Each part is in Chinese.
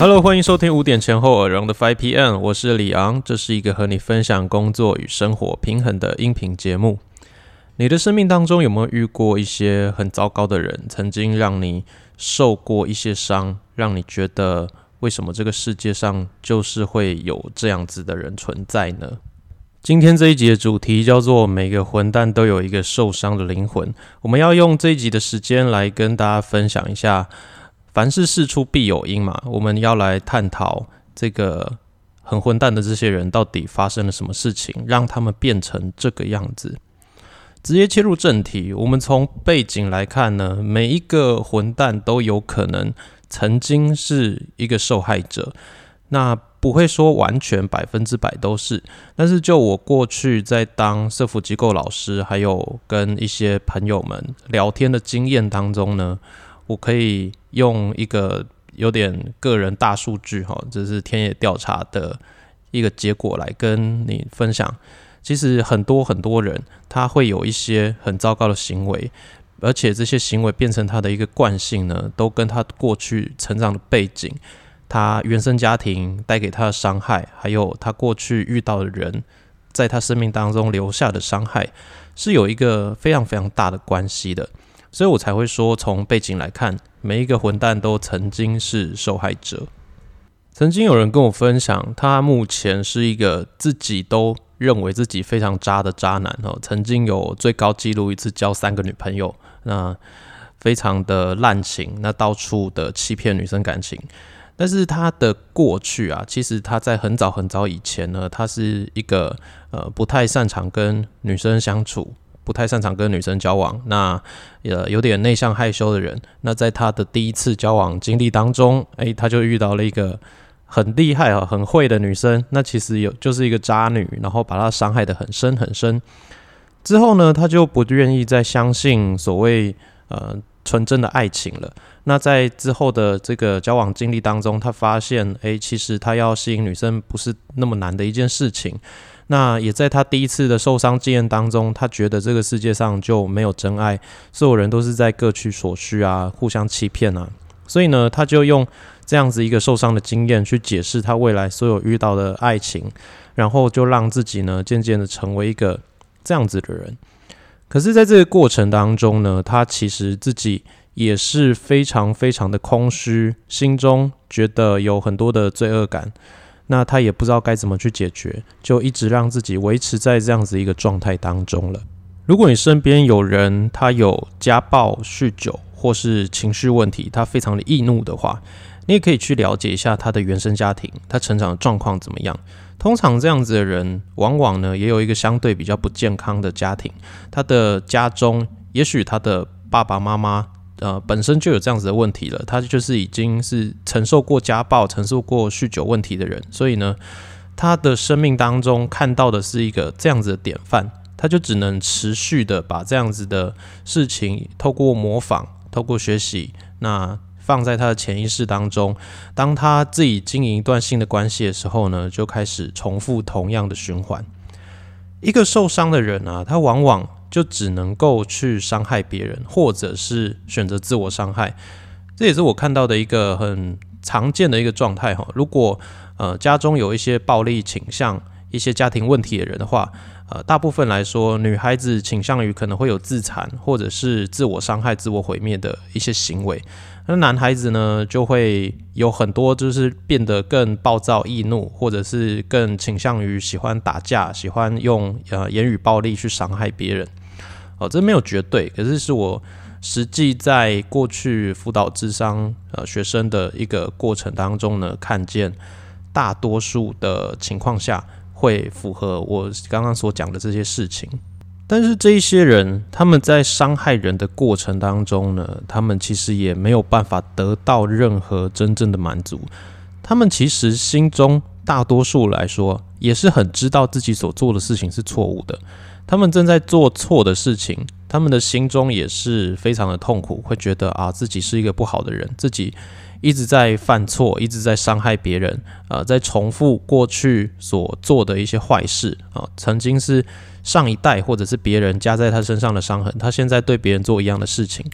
Hello，欢迎收听五点前后耳聋的 Five PM，我是李昂，这是一个和你分享工作与生活平衡的音频节目。你的生命当中有没有遇过一些很糟糕的人，曾经让你受过一些伤，让你觉得为什么这个世界上就是会有这样子的人存在呢？今天这一集的主题叫做“每个混蛋都有一个受伤的灵魂”，我们要用这一集的时间来跟大家分享一下。凡事事出必有因嘛，我们要来探讨这个很混蛋的这些人到底发生了什么事情，让他们变成这个样子。直接切入正题，我们从背景来看呢，每一个混蛋都有可能曾经是一个受害者，那不会说完全百分之百都是，但是就我过去在当社福机构老师，还有跟一些朋友们聊天的经验当中呢。我可以用一个有点个人大数据哈，这是田野调查的一个结果来跟你分享。其实很多很多人他会有一些很糟糕的行为，而且这些行为变成他的一个惯性呢，都跟他过去成长的背景、他原生家庭带给他的伤害，还有他过去遇到的人在他生命当中留下的伤害，是有一个非常非常大的关系的。所以我才会说，从背景来看，每一个混蛋都曾经是受害者。曾经有人跟我分享，他目前是一个自己都认为自己非常渣的渣男哦。曾经有最高纪录一次交三个女朋友，那非常的滥情，那到处的欺骗女生感情。但是他的过去啊，其实他在很早很早以前呢，他是一个呃不太擅长跟女生相处。不太擅长跟女生交往，那呃有点内向害羞的人，那在他的第一次交往经历当中，诶，他就遇到了一个很厉害啊、很会的女生，那其实有就是一个渣女，然后把他伤害的很深很深。之后呢，他就不愿意再相信所谓呃纯真的爱情了。那在之后的这个交往经历当中，他发现，诶，其实他要吸引女生不是那么难的一件事情。那也在他第一次的受伤经验当中，他觉得这个世界上就没有真爱，所有人都是在各取所需啊，互相欺骗啊。所以呢，他就用这样子一个受伤的经验去解释他未来所有遇到的爱情，然后就让自己呢渐渐的成为一个这样子的人。可是，在这个过程当中呢，他其实自己也是非常非常的空虚，心中觉得有很多的罪恶感。那他也不知道该怎么去解决，就一直让自己维持在这样子一个状态当中了。如果你身边有人他有家暴、酗酒或是情绪问题，他非常的易怒的话，你也可以去了解一下他的原生家庭，他成长的状况怎么样。通常这样子的人，往往呢也有一个相对比较不健康的家庭，他的家中也许他的爸爸妈妈。呃，本身就有这样子的问题了，他就是已经是承受过家暴、承受过酗酒问题的人，所以呢，他的生命当中看到的是一个这样子的典范，他就只能持续的把这样子的事情透过模仿、透过学习，那放在他的潜意识当中。当他自己经营一段新的关系的时候呢，就开始重复同样的循环。一个受伤的人啊，他往往。就只能够去伤害别人，或者是选择自我伤害，这也是我看到的一个很常见的一个状态哈。如果呃家中有一些暴力倾向、一些家庭问题的人的话，呃，大部分来说，女孩子倾向于可能会有自残或者是自我伤害、自我毁灭的一些行为，那男孩子呢就会有很多就是变得更暴躁易怒，或者是更倾向于喜欢打架、喜欢用呃言语暴力去伤害别人。哦，这没有绝对，可是是我实际在过去辅导智商呃学生的一个过程当中呢，看见大多数的情况下会符合我刚刚所讲的这些事情。但是这一些人他们在伤害人的过程当中呢，他们其实也没有办法得到任何真正的满足。他们其实心中大多数来说也是很知道自己所做的事情是错误的。他们正在做错的事情，他们的心中也是非常的痛苦，会觉得啊自己是一个不好的人，自己一直在犯错，一直在伤害别人，啊，在重复过去所做的一些坏事啊，曾经是上一代或者是别人加在他身上的伤痕，他现在对别人做一样的事情。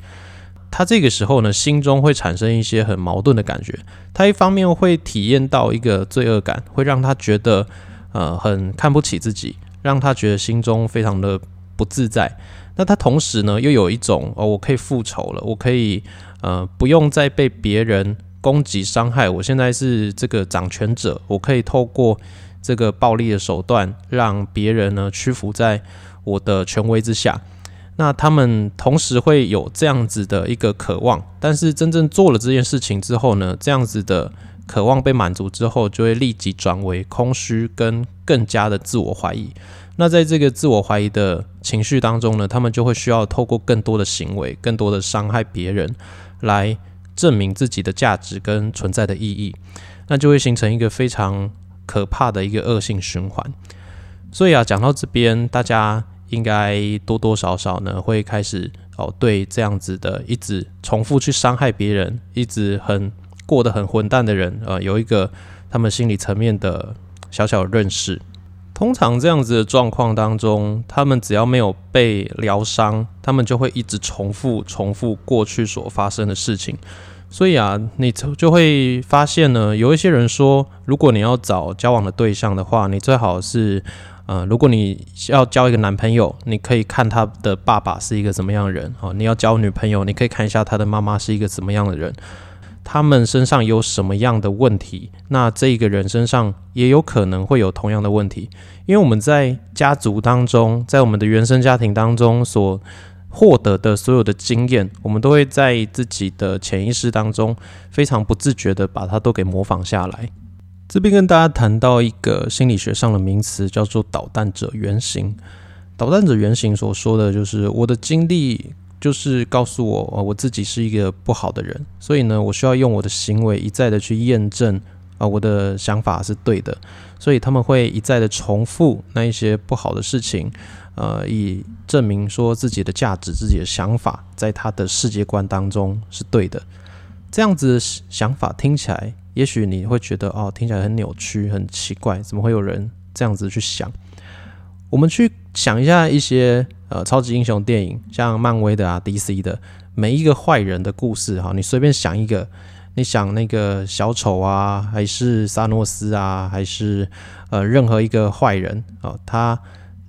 他这个时候呢，心中会产生一些很矛盾的感觉。他一方面会体验到一个罪恶感，会让他觉得呃很看不起自己，让他觉得心中非常的不自在。那他同时呢，又有一种哦，我可以复仇了，我可以呃不用再被别人攻击伤害。我现在是这个掌权者，我可以透过这个暴力的手段，让别人呢屈服在我的权威之下。那他们同时会有这样子的一个渴望，但是真正做了这件事情之后呢，这样子的渴望被满足之后，就会立即转为空虚跟更加的自我怀疑。那在这个自我怀疑的情绪当中呢，他们就会需要透过更多的行为、更多的伤害别人，来证明自己的价值跟存在的意义。那就会形成一个非常可怕的一个恶性循环。所以啊，讲到这边，大家。应该多多少少呢，会开始哦，对这样子的一直重复去伤害别人，一直很过得很混蛋的人，呃，有一个他们心理层面的小小的认识。通常这样子的状况当中，他们只要没有被疗伤，他们就会一直重复重复过去所发生的事情。所以啊，你就会发现呢，有一些人说，如果你要找交往的对象的话，你最好是。呃，如果你要交一个男朋友，你可以看他的爸爸是一个怎么样的人哦。你要交女朋友，你可以看一下他的妈妈是一个怎么样的人，他们身上有什么样的问题，那这一个人身上也有可能会有同样的问题。因为我们在家族当中，在我们的原生家庭当中所获得的所有的经验，我们都会在自己的潜意识当中非常不自觉的把它都给模仿下来。这边跟大家谈到一个心理学上的名词，叫做导弹者原型。导弹者原型所说的就是我的经历就是告诉我，我自己是一个不好的人，所以呢，我需要用我的行为一再的去验证啊，我的想法是对的。所以他们会一再的重复那一些不好的事情，呃，以证明说自己的价值、自己的想法在他的世界观当中是对的。这样子想法听起来。也许你会觉得哦，听起来很扭曲、很奇怪，怎么会有人这样子去想？我们去想一下一些呃超级英雄电影，像漫威的啊、DC 的每一个坏人的故事哈，你随便想一个，你想那个小丑啊，还是萨诺斯啊，还是呃任何一个坏人啊，他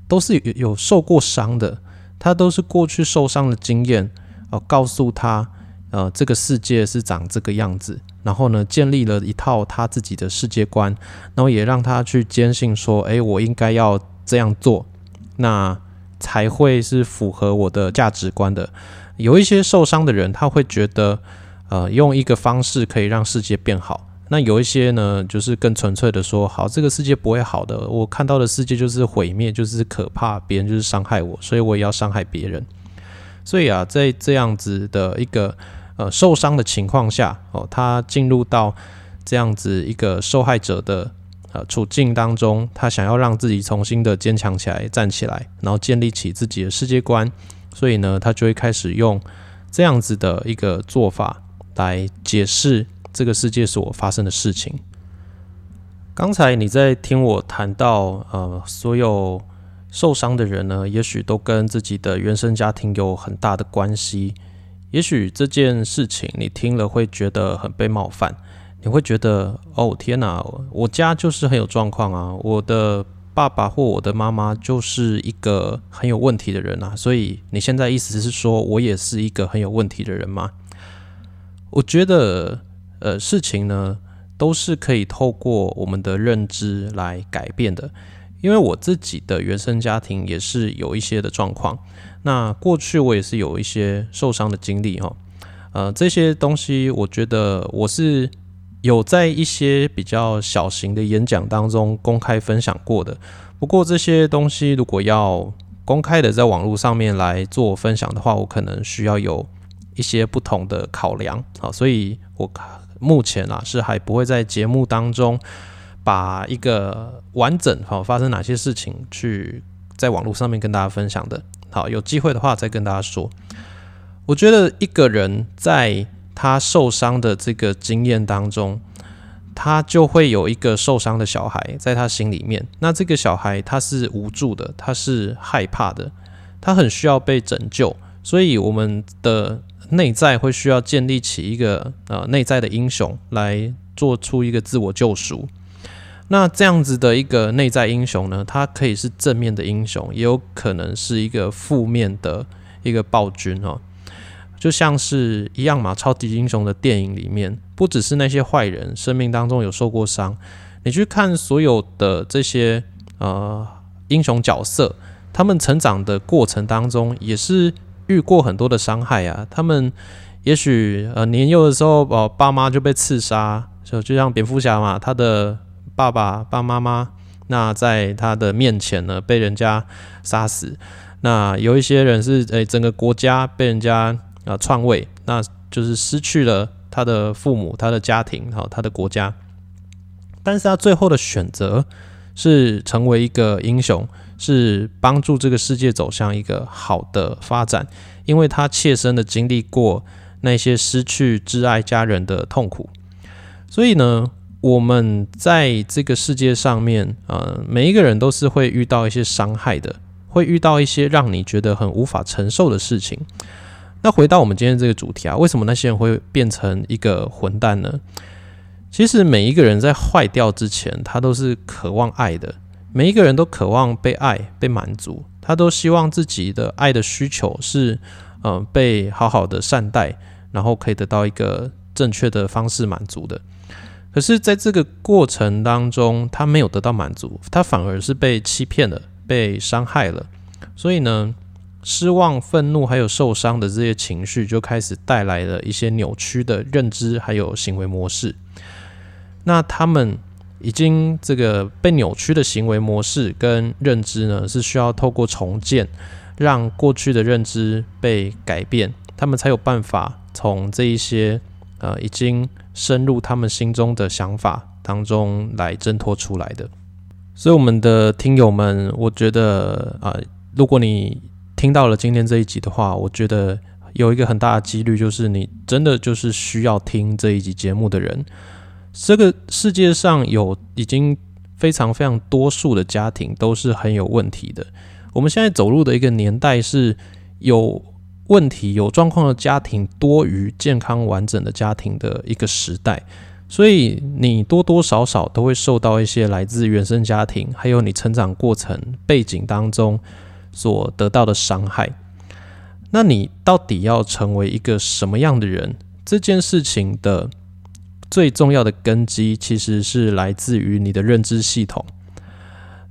都是有有受过伤的，他都是过去受伤的经验哦，告诉他呃这个世界是长这个样子。然后呢，建立了一套他自己的世界观，然后也让他去坚信说：“诶，我应该要这样做，那才会是符合我的价值观的。”有一些受伤的人，他会觉得，呃，用一个方式可以让世界变好。那有一些呢，就是更纯粹的说：“好，这个世界不会好的，我看到的世界就是毁灭，就是可怕，别人就是伤害我，所以我也要伤害别人。”所以啊，在这样子的一个。呃，受伤的情况下，哦，他进入到这样子一个受害者的呃处境当中，他想要让自己重新的坚强起来，站起来，然后建立起自己的世界观，所以呢，他就会开始用这样子的一个做法来解释这个世界所发生的事情。刚才你在听我谈到，呃，所有受伤的人呢，也许都跟自己的原生家庭有很大的关系。也许这件事情你听了会觉得很被冒犯，你会觉得哦天哪，我家就是很有状况啊，我的爸爸或我的妈妈就是一个很有问题的人啊，所以你现在意思是说我也是一个很有问题的人吗？我觉得呃事情呢都是可以透过我们的认知来改变的，因为我自己的原生家庭也是有一些的状况。那过去我也是有一些受伤的经历哈，呃，这些东西我觉得我是有在一些比较小型的演讲当中公开分享过的。不过这些东西如果要公开的在网络上面来做分享的话，我可能需要有一些不同的考量啊，所以我目前啊是还不会在节目当中把一个完整好发生哪些事情去在网络上面跟大家分享的。好，有机会的话再跟大家说。我觉得一个人在他受伤的这个经验当中，他就会有一个受伤的小孩在他心里面。那这个小孩他是无助的，他是害怕的，他很需要被拯救。所以我们的内在会需要建立起一个呃内在的英雄来做出一个自我救赎。那这样子的一个内在英雄呢，它可以是正面的英雄，也有可能是一个负面的一个暴君哦。就像是一样嘛，超级英雄的电影里面，不只是那些坏人生命当中有受过伤，你去看所有的这些呃英雄角色，他们成长的过程当中也是遇过很多的伤害啊。他们也许呃年幼的时候，哦爸妈就被刺杀，就就像蝙蝠侠嘛，他的。爸爸、爸妈妈，那在他的面前呢，被人家杀死。那有一些人是，诶，整个国家被人家啊篡位，那就是失去了他的父母、他的家庭、好他的国家。但是他最后的选择是成为一个英雄，是帮助这个世界走向一个好的发展，因为他切身的经历过那些失去挚爱家人的痛苦，所以呢。我们在这个世界上面，呃，每一个人都是会遇到一些伤害的，会遇到一些让你觉得很无法承受的事情。那回到我们今天这个主题啊，为什么那些人会变成一个混蛋呢？其实每一个人在坏掉之前，他都是渴望爱的，每一个人都渴望被爱、被满足，他都希望自己的爱的需求是，嗯，被好好的善待，然后可以得到一个正确的方式满足的。可是，在这个过程当中，他没有得到满足，他反而是被欺骗了，被伤害了。所以呢，失望、愤怒还有受伤的这些情绪，就开始带来了一些扭曲的认知还有行为模式。那他们已经这个被扭曲的行为模式跟认知呢，是需要透过重建，让过去的认知被改变，他们才有办法从这一些呃已经。深入他们心中的想法当中来挣脱出来的，所以我们的听友们，我觉得啊，如果你听到了今天这一集的话，我觉得有一个很大的几率，就是你真的就是需要听这一集节目的人。这个世界上有已经非常非常多数的家庭都是很有问题的。我们现在走入的一个年代是有。问题有状况的家庭多于健康完整的家庭的一个时代，所以你多多少少都会受到一些来自原生家庭，还有你成长过程背景当中所得到的伤害。那你到底要成为一个什么样的人？这件事情的最重要的根基其实是来自于你的认知系统。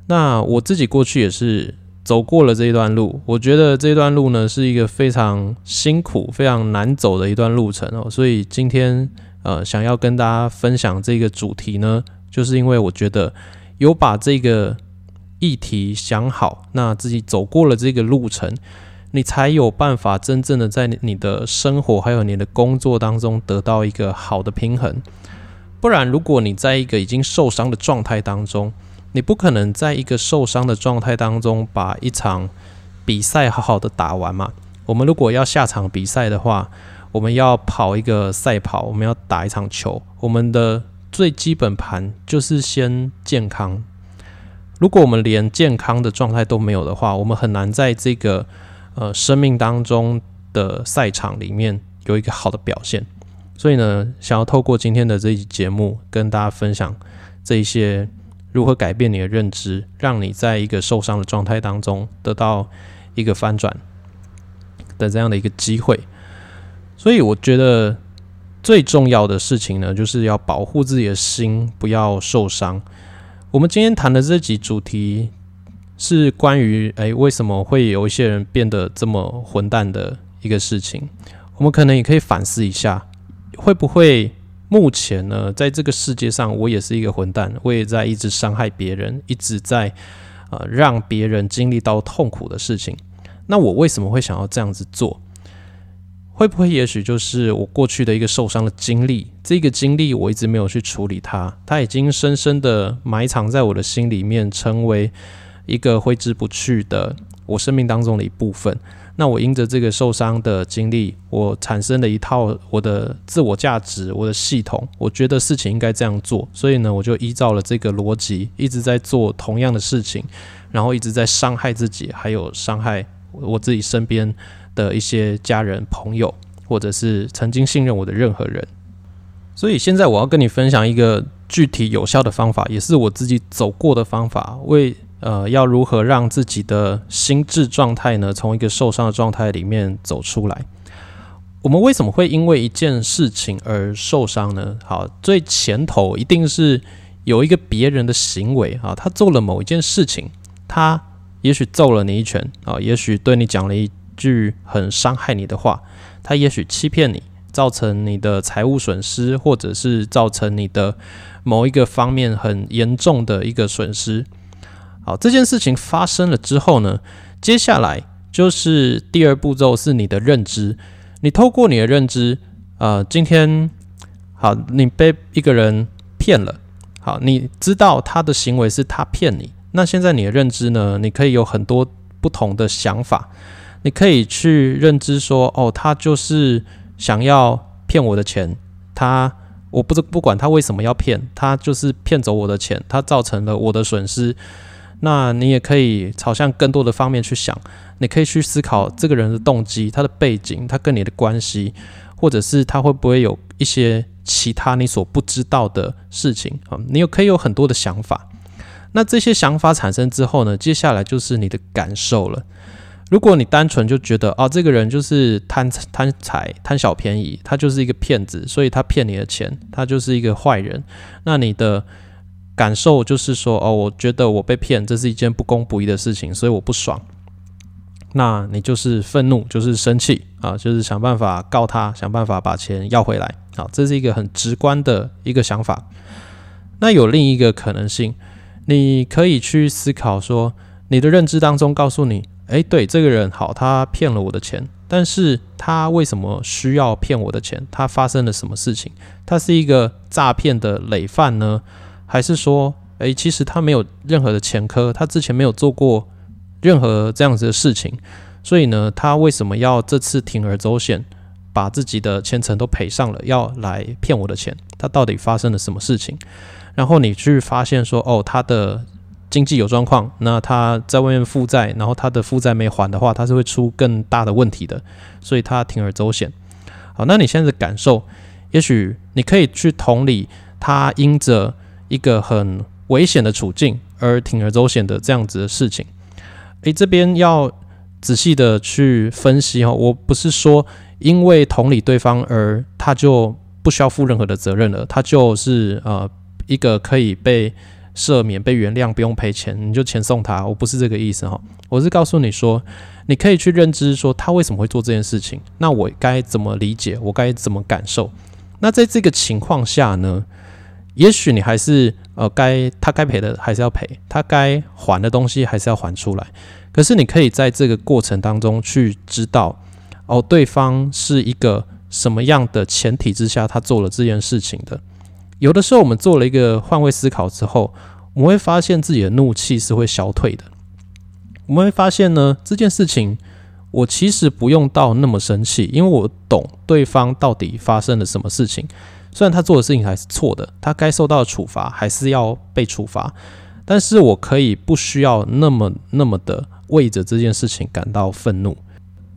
那我自己过去也是。走过了这一段路，我觉得这段路呢是一个非常辛苦、非常难走的一段路程哦。所以今天呃，想要跟大家分享这个主题呢，就是因为我觉得有把这个议题想好，那自己走过了这个路程，你才有办法真正的在你的生活还有你的工作当中得到一个好的平衡。不然，如果你在一个已经受伤的状态当中，你不可能在一个受伤的状态当中把一场比赛好好的打完嘛？我们如果要下场比赛的话，我们要跑一个赛跑，我们要打一场球，我们的最基本盘就是先健康。如果我们连健康的状态都没有的话，我们很难在这个呃生命当中的赛场里面有一个好的表现。所以呢，想要透过今天的这一节目跟大家分享这一些。如何改变你的认知，让你在一个受伤的状态当中得到一个翻转的这样的一个机会？所以我觉得最重要的事情呢，就是要保护自己的心，不要受伤。我们今天谈的这集主题是关于，诶，为什么会有一些人变得这么混蛋的一个事情？我们可能也可以反思一下，会不会？目前呢，在这个世界上，我也是一个混蛋，我也在一直伤害别人，一直在呃让别人经历到痛苦的事情。那我为什么会想要这样子做？会不会也许就是我过去的一个受伤的经历？这个经历我一直没有去处理它，它已经深深的埋藏在我的心里面，成为一个挥之不去的我生命当中的一部分。那我因着这个受伤的经历，我产生了一套我的自我价值，我的系统，我觉得事情应该这样做，所以呢，我就依照了这个逻辑，一直在做同样的事情，然后一直在伤害自己，还有伤害我自己身边的一些家人朋友，或者是曾经信任我的任何人。所以现在我要跟你分享一个具体有效的方法，也是我自己走过的方法，为呃要如何让自己的心智状态呢，从一个受伤的状态里面走出来。我们为什么会因为一件事情而受伤呢？好，最前头一定是有一个别人的行为啊，他做了某一件事情，他也许揍了你一拳啊，也许对你讲了一句很伤害你的话，他也许欺骗你。造成你的财务损失，或者是造成你的某一个方面很严重的一个损失。好，这件事情发生了之后呢，接下来就是第二步骤是你的认知。你透过你的认知，呃，今天好，你被一个人骗了。好，你知道他的行为是他骗你。那现在你的认知呢？你可以有很多不同的想法。你可以去认知说，哦，他就是。想要骗我的钱，他我不知不管他为什么要骗，他就是骗走我的钱，他造成了我的损失。那你也可以朝向更多的方面去想，你可以去思考这个人的动机、他的背景、他跟你的关系，或者是他会不会有一些其他你所不知道的事情啊？你有可以有很多的想法。那这些想法产生之后呢，接下来就是你的感受了。如果你单纯就觉得哦，这个人就是贪贪财、贪小便宜，他就是一个骗子，所以他骗你的钱，他就是一个坏人。那你的感受就是说，哦，我觉得我被骗，这是一件不公不义的事情，所以我不爽。那你就是愤怒，就是生气啊，就是想办法告他，想办法把钱要回来。好，这是一个很直观的一个想法。那有另一个可能性，你可以去思考说，你的认知当中告诉你。哎，对，这个人好，他骗了我的钱，但是他为什么需要骗我的钱？他发生了什么事情？他是一个诈骗的累犯呢，还是说，哎，其实他没有任何的前科，他之前没有做过任何这样子的事情，所以呢，他为什么要这次铤而走险，把自己的前程都赔上了，要来骗我的钱？他到底发生了什么事情？然后你去发现说，哦，他的。经济有状况，那他在外面负债，然后他的负债没还的话，他是会出更大的问题的，所以他铤而走险。好，那你现在的感受，也许你可以去同理他因着一个很危险的处境而铤而走险的这样子的事情。诶，这边要仔细的去分析哈，我不是说因为同理对方而他就不需要负任何的责任了，他就是呃一个可以被。赦免被原谅，不用赔钱，你就钱送他。我不是这个意思哈，我是告诉你说，你可以去认知说他为什么会做这件事情。那我该怎么理解？我该怎么感受？那在这个情况下呢？也许你还是呃该他该赔的还是要赔，他该还的东西还是要还出来。可是你可以在这个过程当中去知道，哦，对方是一个什么样的前提之下他做了这件事情的。有的时候，我们做了一个换位思考之后，我们会发现自己的怒气是会消退的。我们会发现呢，这件事情我其实不用到那么生气，因为我懂对方到底发生了什么事情。虽然他做的事情还是错的，他该受到的处罚还是要被处罚，但是我可以不需要那么那么的为着这件事情感到愤怒。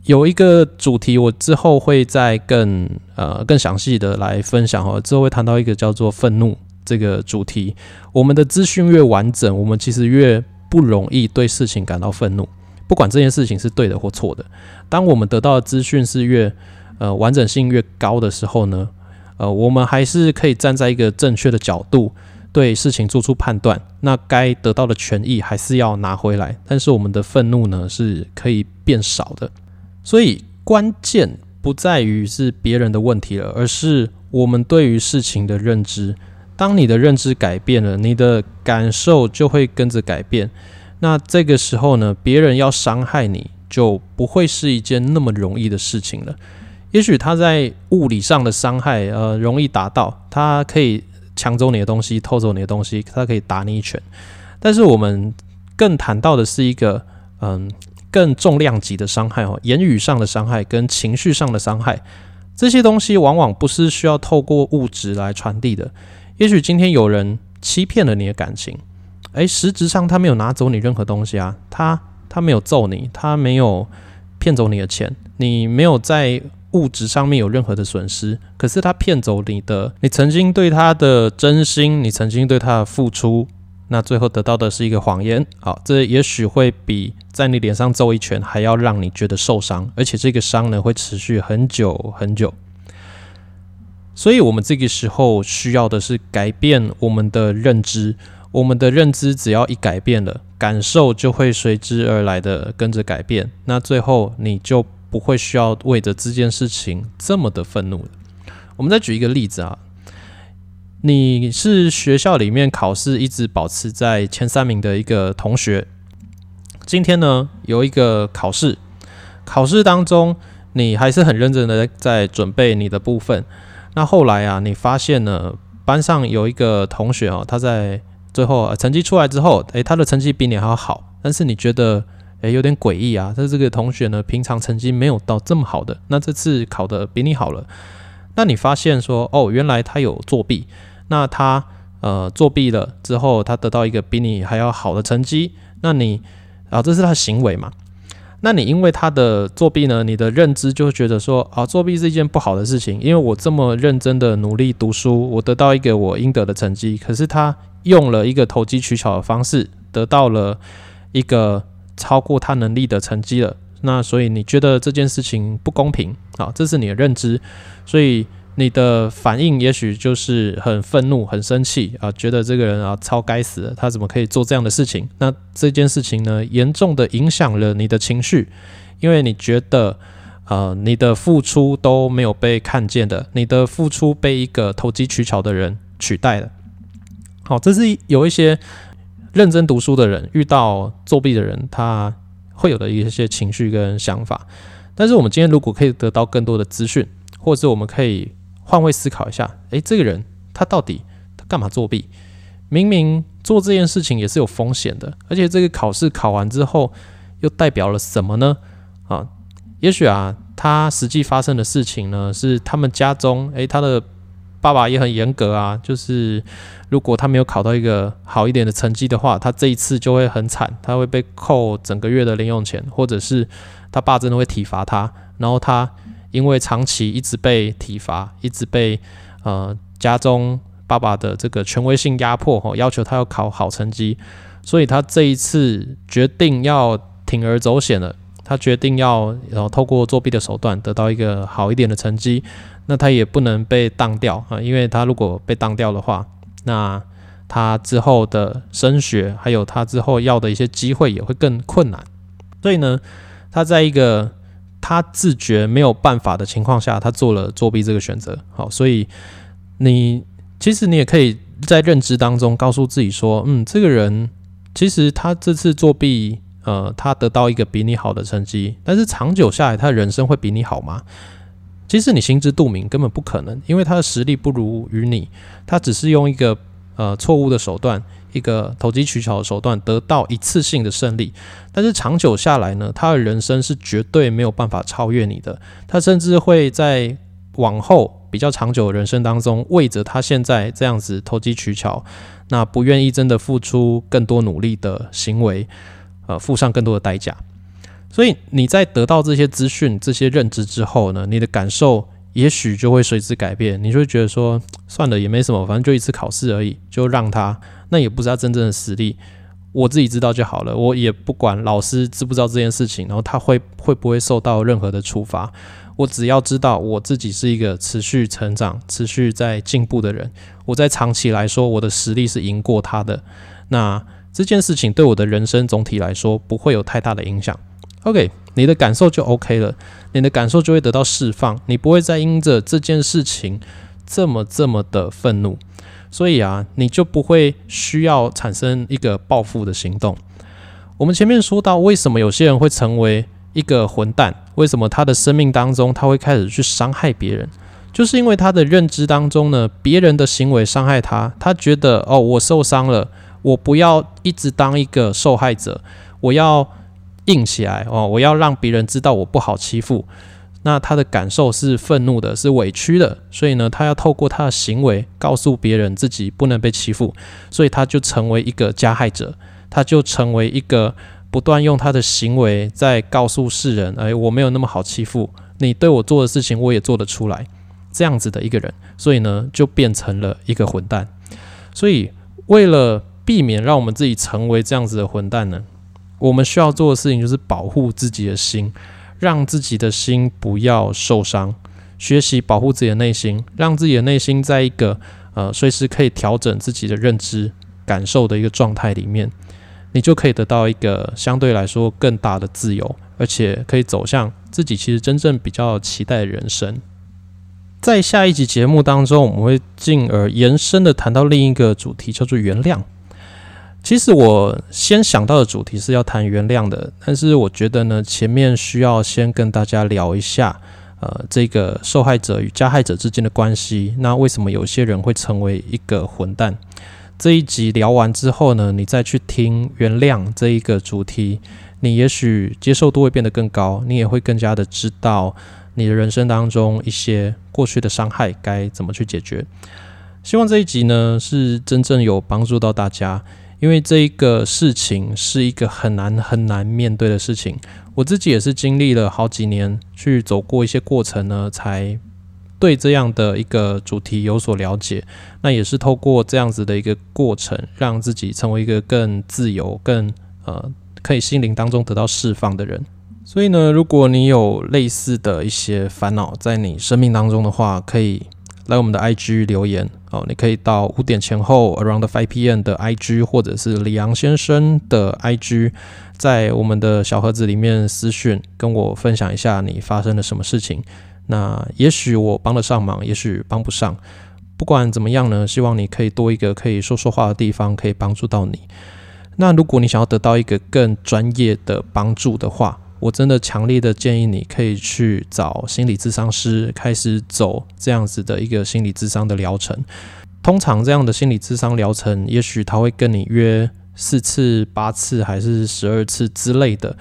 有一个主题，我之后会再更呃更详细的来分享哈。之后会谈到一个叫做愤怒这个主题。我们的资讯越完整，我们其实越不容易对事情感到愤怒，不管这件事情是对的或错的。当我们得到的资讯是越呃完整性越高的时候呢，呃，我们还是可以站在一个正确的角度对事情做出判断。那该得到的权益还是要拿回来，但是我们的愤怒呢是可以变少的。所以关键不在于是别人的问题了，而是我们对于事情的认知。当你的认知改变了，你的感受就会跟着改变。那这个时候呢，别人要伤害你就不会是一件那么容易的事情了。也许他在物理上的伤害，呃，容易达到，他可以抢走你的东西，偷走你的东西，他可以打你一拳。但是我们更谈到的是一个，嗯。更重量级的伤害哦，言语上的伤害跟情绪上的伤害，这些东西往往不是需要透过物质来传递的。也许今天有人欺骗了你的感情，诶，实质上他没有拿走你任何东西啊，他他没有揍你，他没有骗走你的钱，你没有在物质上面有任何的损失，可是他骗走你的，你曾经对他的真心，你曾经对他的付出，那最后得到的是一个谎言。好，这也许会比在你脸上揍一拳还要让你觉得受伤，而且这个伤呢会持续很久很久。所以，我们这个时候需要的是改变我们的认知。我们的认知只要一改变了，感受就会随之而来的跟着改变。那最后你就不会需要为着这件事情这么的愤怒了。我们再举一个例子啊，你是学校里面考试一直保持在前三名的一个同学，今天呢有一个考试，考试当中你还是很认真的在准备你的部分。那后来啊，你发现了班上有一个同学哦，他在最后成绩出来之后，诶，他的成绩比你还要好，但是你觉得诶有点诡异啊？他这个同学呢，平常成绩没有到这么好的，那这次考的比你好了，那你发现说哦，原来他有作弊，那他呃作弊了之后，他得到一个比你还要好的成绩，那你啊这是他行为嘛？那你因为他的作弊呢，你的认知就会觉得说啊，作弊是一件不好的事情，因为我这么认真的努力读书，我得到一个我应得的成绩，可是他用了一个投机取巧的方式，得到了一个超过他能力的成绩了，那所以你觉得这件事情不公平啊，这是你的认知，所以。你的反应也许就是很愤怒、很生气啊，觉得这个人啊超该死的，他怎么可以做这样的事情？那这件事情呢，严重的影响了你的情绪，因为你觉得呃你的付出都没有被看见的，你的付出被一个投机取巧的人取代了。好，这是有一些认真读书的人遇到作弊的人，他会有的一些情绪跟想法。但是我们今天如果可以得到更多的资讯，或者我们可以。换位思考一下，诶，这个人他到底他干嘛作弊？明明做这件事情也是有风险的，而且这个考试考完之后又代表了什么呢？啊，也许啊，他实际发生的事情呢，是他们家中，诶，他的爸爸也很严格啊，就是如果他没有考到一个好一点的成绩的话，他这一次就会很惨，他会被扣整个月的零用钱，或者是他爸真的会体罚他，然后他。因为长期一直被体罚，一直被呃家中爸爸的这个权威性压迫，吼要求他要考好成绩，所以他这一次决定要铤而走险了。他决定要然后透过作弊的手段得到一个好一点的成绩，那他也不能被当掉啊，因为他如果被当掉的话，那他之后的升学还有他之后要的一些机会也会更困难。所以呢，他在一个。他自觉没有办法的情况下，他做了作弊这个选择。好，所以你其实你也可以在认知当中告诉自己说，嗯，这个人其实他这次作弊，呃，他得到一个比你好的成绩，但是长久下来，他的人生会比你好吗？其实你心知肚明，根本不可能，因为他的实力不如于你，他只是用一个呃错误的手段。一个投机取巧的手段得到一次性的胜利，但是长久下来呢，他的人生是绝对没有办法超越你的。他甚至会在往后比较长久的人生当中，为着他现在这样子投机取巧，那不愿意真的付出更多努力的行为，呃，付上更多的代价。所以你在得到这些资讯、这些认知之后呢，你的感受也许就会随之改变。你就会觉得说，算了，也没什么，反正就一次考试而已，就让他。那也不是他真正的实力，我自己知道就好了。我也不管老师知不知道这件事情，然后他会会不会受到任何的处罚。我只要知道我自己是一个持续成长、持续在进步的人。我在长期来说，我的实力是赢过他的。那这件事情对我的人生总体来说不会有太大的影响。OK，你的感受就 OK 了，你的感受就会得到释放，你不会再因着这件事情这么这么的愤怒。所以啊，你就不会需要产生一个报复的行动。我们前面说到，为什么有些人会成为一个混蛋？为什么他的生命当中他会开始去伤害别人？就是因为他的认知当中呢，别人的行为伤害他，他觉得哦，我受伤了，我不要一直当一个受害者，我要硬起来哦，我要让别人知道我不好欺负。那他的感受是愤怒的，是委屈的，所以呢，他要透过他的行为告诉别人自己不能被欺负，所以他就成为一个加害者，他就成为一个不断用他的行为在告诉世人，哎，我没有那么好欺负，你对我做的事情我也做得出来，这样子的一个人，所以呢就变成了一个混蛋。所以为了避免让我们自己成为这样子的混蛋呢，我们需要做的事情就是保护自己的心，让自己的心不要受伤，学习保护自己的内心，让自己的内心在一个呃随时可以调整自己的认知感受的一个状态里面。你就可以得到一个相对来说更大的自由，而且可以走向自己其实真正比较期待的人生。在下一集节目当中，我们会进而延伸的谈到另一个主题，叫做原谅。其实我先想到的主题是要谈原谅的，但是我觉得呢，前面需要先跟大家聊一下，呃，这个受害者与加害者之间的关系。那为什么有些人会成为一个混蛋？这一集聊完之后呢，你再去听原谅这一个主题，你也许接受度会变得更高，你也会更加的知道你的人生当中一些过去的伤害该怎么去解决。希望这一集呢是真正有帮助到大家，因为这一个事情是一个很难很难面对的事情，我自己也是经历了好几年去走过一些过程呢，才。对这样的一个主题有所了解，那也是透过这样子的一个过程，让自己成为一个更自由、更呃可以心灵当中得到释放的人。所以呢，如果你有类似的一些烦恼在你生命当中的话，可以来我们的 IG 留言哦。你可以到五点前后 Around Five PM 的 IG，或者是李昂先生的 IG，在我们的小盒子里面私讯跟我分享一下你发生了什么事情。那也许我帮得上忙，也许帮不上。不管怎么样呢，希望你可以多一个可以说说话的地方，可以帮助到你。那如果你想要得到一个更专业的帮助的话，我真的强烈的建议你可以去找心理咨商师，开始走这样子的一个心理咨商的疗程。通常这样的心理咨商疗程，也许他会跟你约四次、八次还是十二次之类的。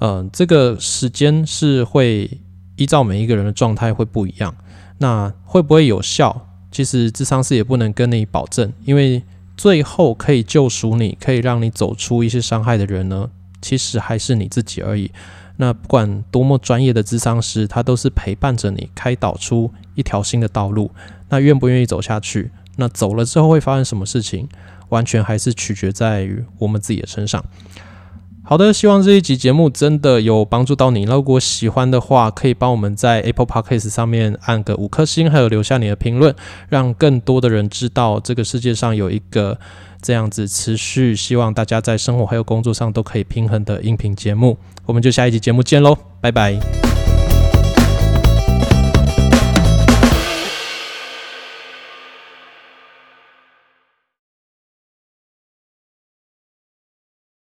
嗯，这个时间是会。依照每一个人的状态会不一样，那会不会有效？其实智商师也不能跟你保证，因为最后可以救赎你、可以让你走出一些伤害的人呢，其实还是你自己而已。那不管多么专业的智商师，他都是陪伴着你，开导出一条新的道路。那愿不愿意走下去？那走了之后会发生什么事情？完全还是取决在于我们自己的身上。好的，希望这一集节目真的有帮助到你。如果喜欢的话，可以帮我们在 Apple Podcast 上面按个五颗星，还有留下你的评论，让更多的人知道这个世界上有一个这样子持续希望大家在生活还有工作上都可以平衡的音频节目。我们就下一集节目见喽，拜拜。